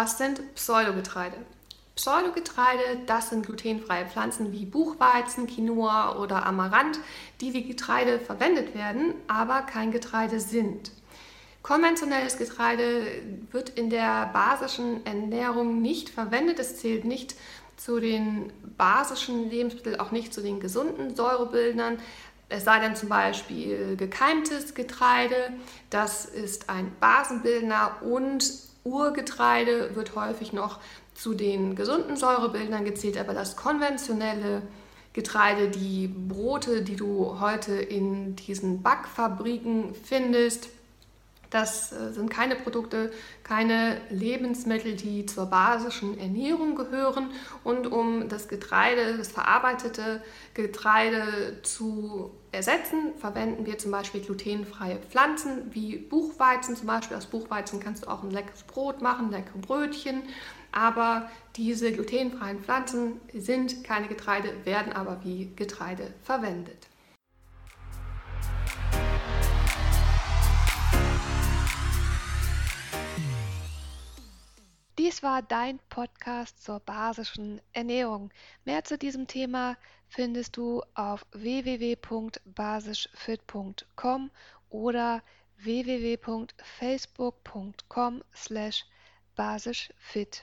Was sind Pseudogetreide? Pseudogetreide, das sind glutenfreie Pflanzen wie Buchweizen, Quinoa oder Amaranth, die wie Getreide verwendet werden, aber kein Getreide sind. Konventionelles Getreide wird in der basischen Ernährung nicht verwendet. Es zählt nicht zu den basischen Lebensmitteln, auch nicht zu den gesunden Säurebildern. Es sei denn zum Beispiel gekeimtes Getreide, das ist ein Basenbildner und Urgetreide wird häufig noch zu den gesunden Säurebildern gezählt, aber das konventionelle Getreide, die Brote, die du heute in diesen Backfabriken findest, das äh, sind keine Produkte, keine Lebensmittel, die zur basischen Ernährung gehören. Und um das Getreide, das verarbeitete Getreide zu ersetzen, verwenden wir zum Beispiel glutenfreie Pflanzen wie Buchweizen. Zum Beispiel aus Buchweizen kannst du auch ein leckeres Brot machen, leckere Brötchen. Aber diese glutenfreien Pflanzen sind keine Getreide, werden aber wie Getreide verwendet. Dies war dein Podcast zur basischen Ernährung. Mehr zu diesem Thema findest du auf www.basischfit.com oder www.facebook.com/basischfit.